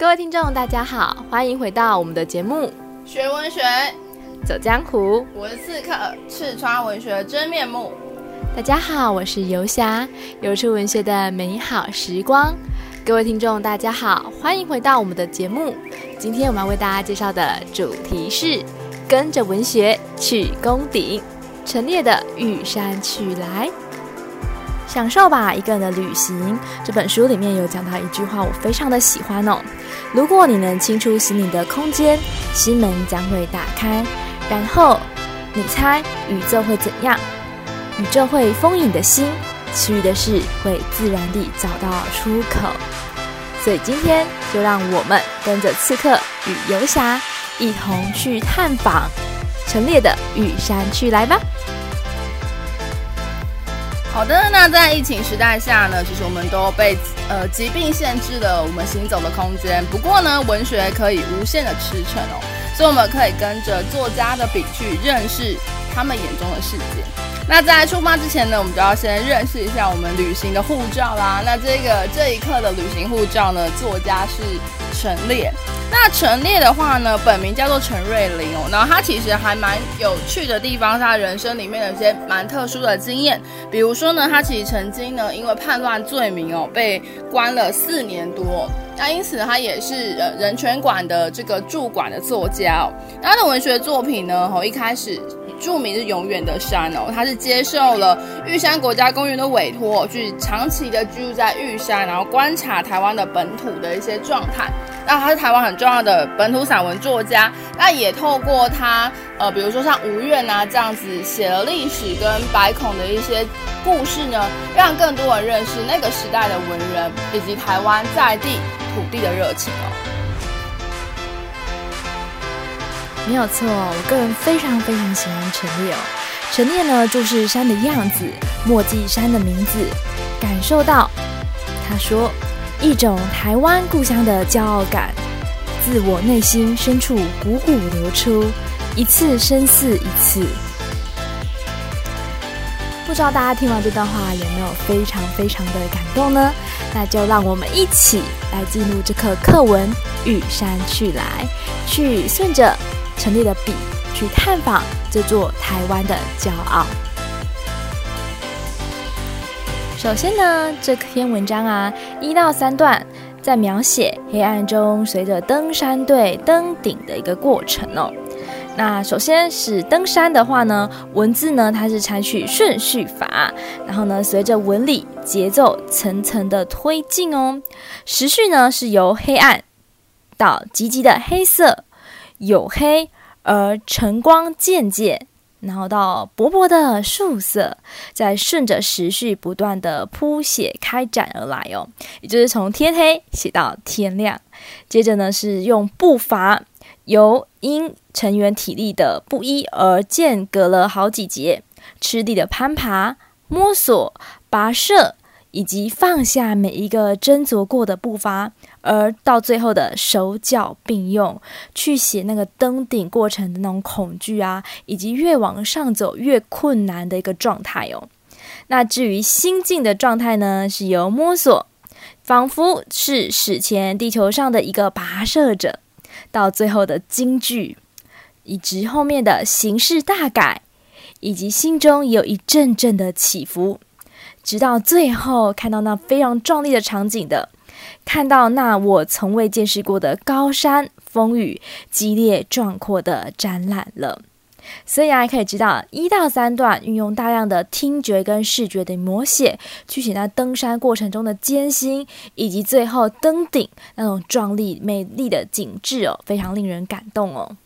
各位听众，大家好，欢迎回到我们的节目《学文学走江湖》。我是刺客，刺穿文学真面目。大家好，我是游侠，游出文学的美好时光。各位听众，大家好，欢迎回到我们的节目。今天我们要为大家介绍的主题是跟着文学去攻顶，陈列的《玉山去来》。享受吧，一个人的旅行。这本书里面有讲到一句话，我非常的喜欢哦。如果你能清出心里的空间，心门将会打开。然后，你猜宇宙会怎样？宇宙会丰盈的心，其余的事会自然地找到出口。所以今天就让我们跟着刺客与游侠一同去探访陈列的玉山去来吧。好的，那在疫情时代下呢，其实我们都被呃疾病限制了我们行走的空间。不过呢，文学可以无限的驰骋哦，所以我们可以跟着作家的笔去认识他们眼中的世界。那在出发之前呢，我们就要先认识一下我们旅行的护照啦。那这个这一刻的旅行护照呢，作家是陈列。那陈列的话呢，本名叫做陈瑞玲哦。然后他其实还蛮有趣的地方，他人生里面有一些蛮特殊的经验。比如说呢，他其实曾经呢，因为叛乱罪名哦，被关了四年多。那因此，他也是呃人权馆的这个驻馆的作家哦。他的文学作品呢，哦一开始。著名是永远的山哦，他是接受了玉山国家公园的委托，去长期的居住在玉山，然后观察台湾的本土的一些状态。那他是台湾很重要的本土散文作家，那也透过他呃，比如说像吴苑啊这样子写了历史跟白孔的一些故事呢，让更多人认识那个时代的文人以及台湾在地土地的热情哦。没有错，我个人非常非常喜欢陈列哦。陈列呢，就是山的样子，墨记山的名字，感受到他说一种台湾故乡的骄傲感，自我内心深处汩汩流出，一次深似一次。不知道大家听完这段话有没有非常非常的感动呢？那就让我们一起来进入这课课文《玉山去来》，去顺着。陈列的笔去探访这座台湾的骄傲。首先呢，这篇文章啊，一到三段在描写黑暗中随着登山队登顶的一个过程哦。那首先是登山的话呢，文字呢它是采取顺序法，然后呢随着纹理节奏层层的推进哦。时序呢是由黑暗到急急的黑色。黝黑而晨光渐渐，然后到薄薄的素色，再顺着时序不断的铺写开展而来哦，也就是从天黑写到天亮。接着呢，是用步伐由因成员体力的不一而间隔了好几节，吃力的攀爬、摸索、跋涉。以及放下每一个斟酌过的步伐，而到最后的手脚并用去写那个登顶过程的那种恐惧啊，以及越往上走越困难的一个状态哦。那至于心境的状态呢，是由摸索，仿佛是史前地球上的一个跋涉者，到最后的惊惧，以及后面的形势大改，以及心中有一阵阵的起伏。直到最后看到那非常壮丽的场景的，看到那我从未见识过的高山风雨激烈壮阔的展览了。所以啊，可以知道一到三段运用大量的听觉跟视觉的描写，去写那登山过程中的艰辛，以及最后登顶那种壮丽美丽的景致哦，非常令人感动哦。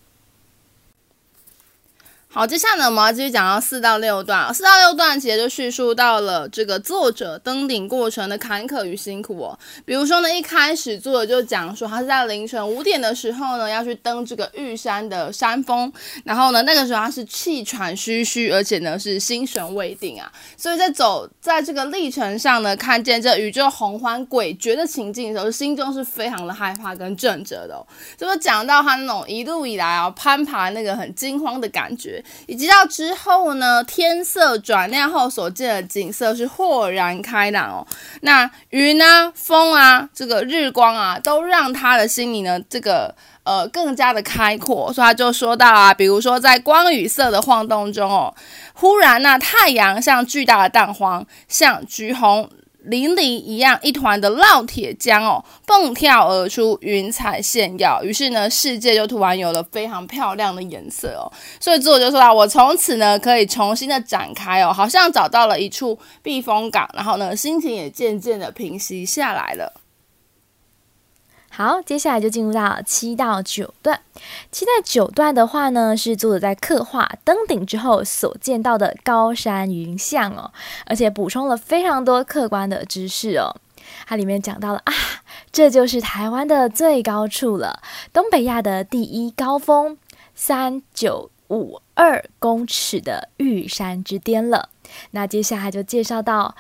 好，接下来呢，我们要继续讲到四到六段。四到六段其实就叙述到了这个作者登顶过程的坎坷与辛苦哦。比如说呢，一开始作者就讲说，他是在凌晨五点的时候呢，要去登这个玉山的山峰。然后呢，那个时候他是气喘吁吁，而且呢是心神未定啊。所以在走在这个历程上呢，看见这宇宙洪荒诡谲的情境的时候，心中是非常的害怕跟震慑的哦。就是讲到他那种一路以来啊攀爬那个很惊慌的感觉。以及到之后呢，天色转亮后所见的景色是豁然开朗哦。那云啊、风啊、这个日光啊，都让他的心里呢，这个呃更加的开阔。所以他就说到啊，比如说在光与色的晃动中哦，忽然呢、太阳像巨大的蛋黄，像橘红。淋漓一样，一团的烙铁浆哦，蹦跳而出，云彩炫耀。于是呢，世界就突然有了非常漂亮的颜色哦。所以作者就说啊，我从此呢可以重新的展开哦，好像找到了一处避风港，然后呢，心情也渐渐的平息下来了。好，接下来就进入到七到九段。七到九段的话呢，是作者在刻画登顶之后所见到的高山云象哦，而且补充了非常多客观的知识哦。它里面讲到了啊，这就是台湾的最高处了，东北亚的第一高峰，三九五二公尺的玉山之巅了。那接下来就介绍到。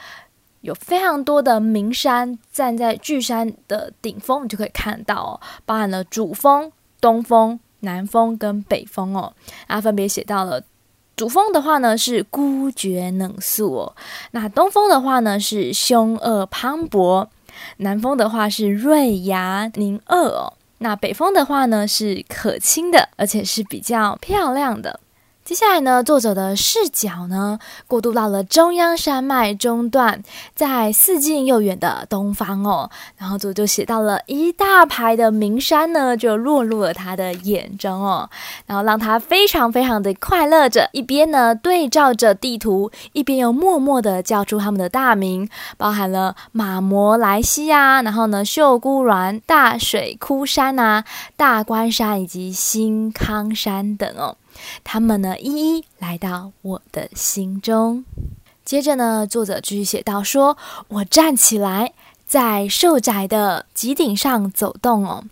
有非常多的名山，站在巨山的顶峰，你就可以看到哦，包含了主峰、东峰、南峰跟北峰哦。啊，分别写到了主峰的话呢是孤绝冷肃哦，那东峰的话呢是凶恶磅礴，南峰的话是瑞牙宁恶哦，那北峰的话呢是可亲的，而且是比较漂亮的。接下来呢，作者的视角呢，过渡到了中央山脉中段，在四近又远的东方哦，然后作者就写到了一大排的名山呢，就落入了他的眼中哦，然后让他非常非常的快乐着，一边呢对照着地图，一边又默默的叫出他们的大名，包含了马摩莱西啊，然后呢秀姑峦、大水窟山啊、大关山以及新康山等哦。他们呢，一一来到我的心中。接着呢，作者继续写道说：“我站起来，在瘦窄的脊顶上走动哦，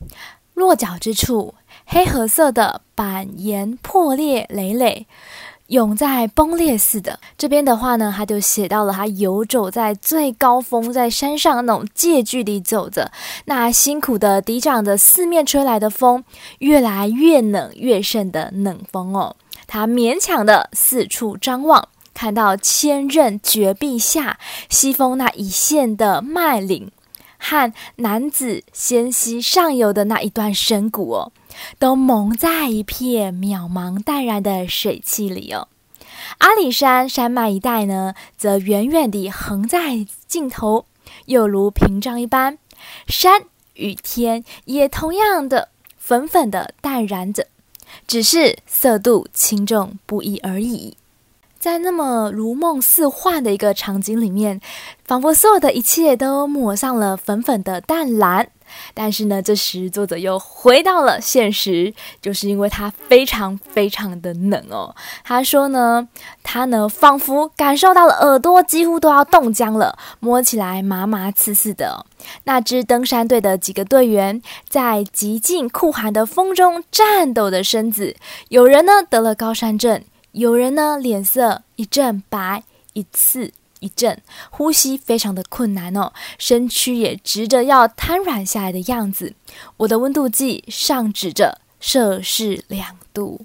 落脚之处，黑褐色的板岩破裂累累。”永在崩裂似的。这边的话呢，他就写到了他游走在最高峰，在山上那种借距离走着，那辛苦的抵挡着四面吹来的风，越来越冷越盛的冷风哦。他勉强的四处张望，看到千仞绝壁下西风那一线的麦岭和男子仙溪上游的那一段深谷哦。都蒙在一片渺茫淡然的水汽里哦。阿里山山脉一带呢，则远远地横在尽头，又如屏障一般。山与天也同样的粉粉的淡然着，只是色度轻重不一而已。在那么如梦似幻的一个场景里面，仿佛所有的一切都抹上了粉粉的淡蓝。但是呢，这时作者又回到了现实，就是因为他非常非常的冷哦。他说呢，他呢仿佛感受到了耳朵几乎都要冻僵了，摸起来麻麻刺刺的。那支登山队的几个队员在极尽酷寒的风中颤抖的身子，有人呢得了高山症，有人呢脸色一阵白一次。一阵呼吸非常的困难哦，身躯也直着要瘫软下来的样子。我的温度计上指着摄氏两度。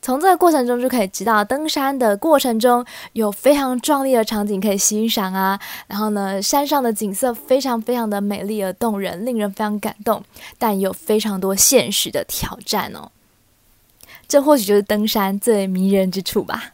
从这个过程中就可以知道，登山的过程中有非常壮丽的场景可以欣赏啊。然后呢，山上的景色非常非常的美丽而动人，令人非常感动，但有非常多现实的挑战哦。这或许就是登山最迷人之处吧。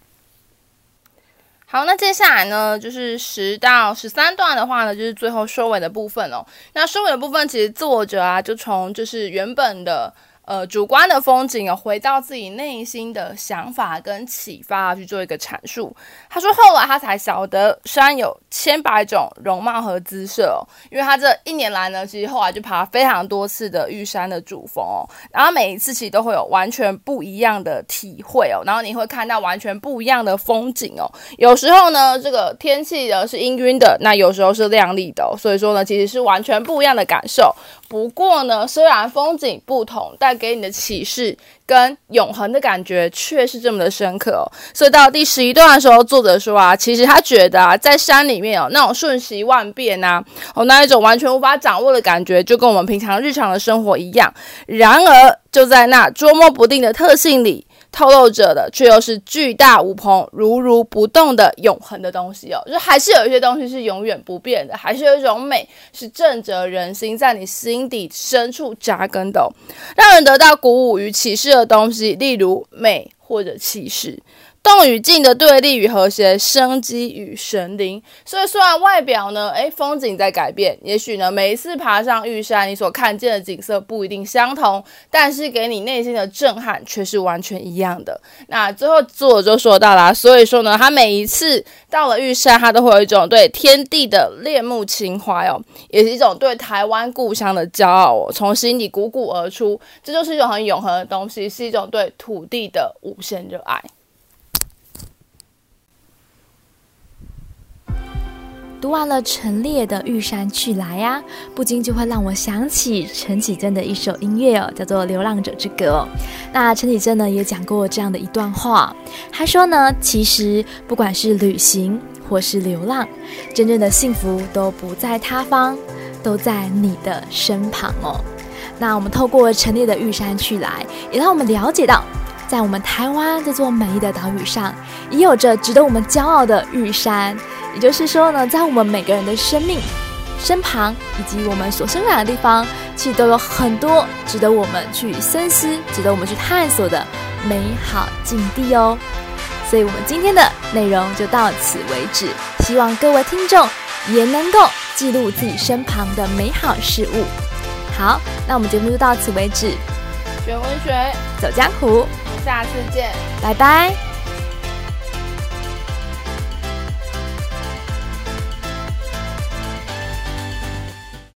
好，那接下来呢，就是十到十三段的话呢，就是最后收尾的部分哦。那收尾的部分，其实作者啊，就从就是原本的。呃，主观的风景哦，回到自己内心的想法跟启发去做一个阐述。他说，后来他才晓得山有千百种容貌和姿色哦，因为他这一年来呢，其实后来就爬非常多次的玉山的主峰哦，然后每一次其实都会有完全不一样的体会哦，然后你会看到完全不一样的风景哦。有时候呢，这个天气呢是阴晕的，那有时候是亮丽的哦，所以说呢，其实是完全不一样的感受。不过呢，虽然风景不同，但给你的启示跟永恒的感觉却是这么的深刻哦。所以到第十一段的时候，作者说啊，其实他觉得啊，在山里面哦，那种瞬息万变呐，哦，那一种完全无法掌握的感觉，就跟我们平常日常的生活一样。然而，就在那捉摸不定的特性里，透露着的却又是巨大无朋、如如不动的永恒的东西哦。就还是有一些东西是永远不变的，还是有一种美是震着人心，在你心底深处扎根的哦，让人得到鼓舞与启示的东西，例如美或者气势。动与静的对立与和谐，生机与神灵。所以，虽然外表呢，诶，风景在改变，也许呢，每一次爬上玉山，你所看见的景色不一定相同，但是给你内心的震撼却是完全一样的。那最后作者就说到啦，所以说呢，他每一次到了玉山，他都会有一种对天地的恋慕情怀哦，也是一种对台湾故乡的骄傲哦，从心底汩汩而出。这就是一种很永恒的东西，是一种对土地的无限热爱。读完了陈列的《玉山去来》呀，不禁就会让我想起陈綺贞的一首音乐哦，叫做《流浪者之歌》。那陈綺贞呢也讲过这样的一段话，她说呢，其实不管是旅行或是流浪，真正的幸福都不在他方，都在你的身旁哦。那我们透过陈列的《玉山去来》，也让我们了解到，在我们台湾这座美丽的岛屿上，也有着值得我们骄傲的玉山。也就是说呢，在我们每个人的生命身旁，以及我们所生长的地方，其实都有很多值得我们去深思、值得我们去探索的美好境地哦。所以，我们今天的内容就到此为止。希望各位听众也能够记录自己身旁的美好事物。好，那我们节目就到此为止。学文学，走江湖，下次见，拜拜。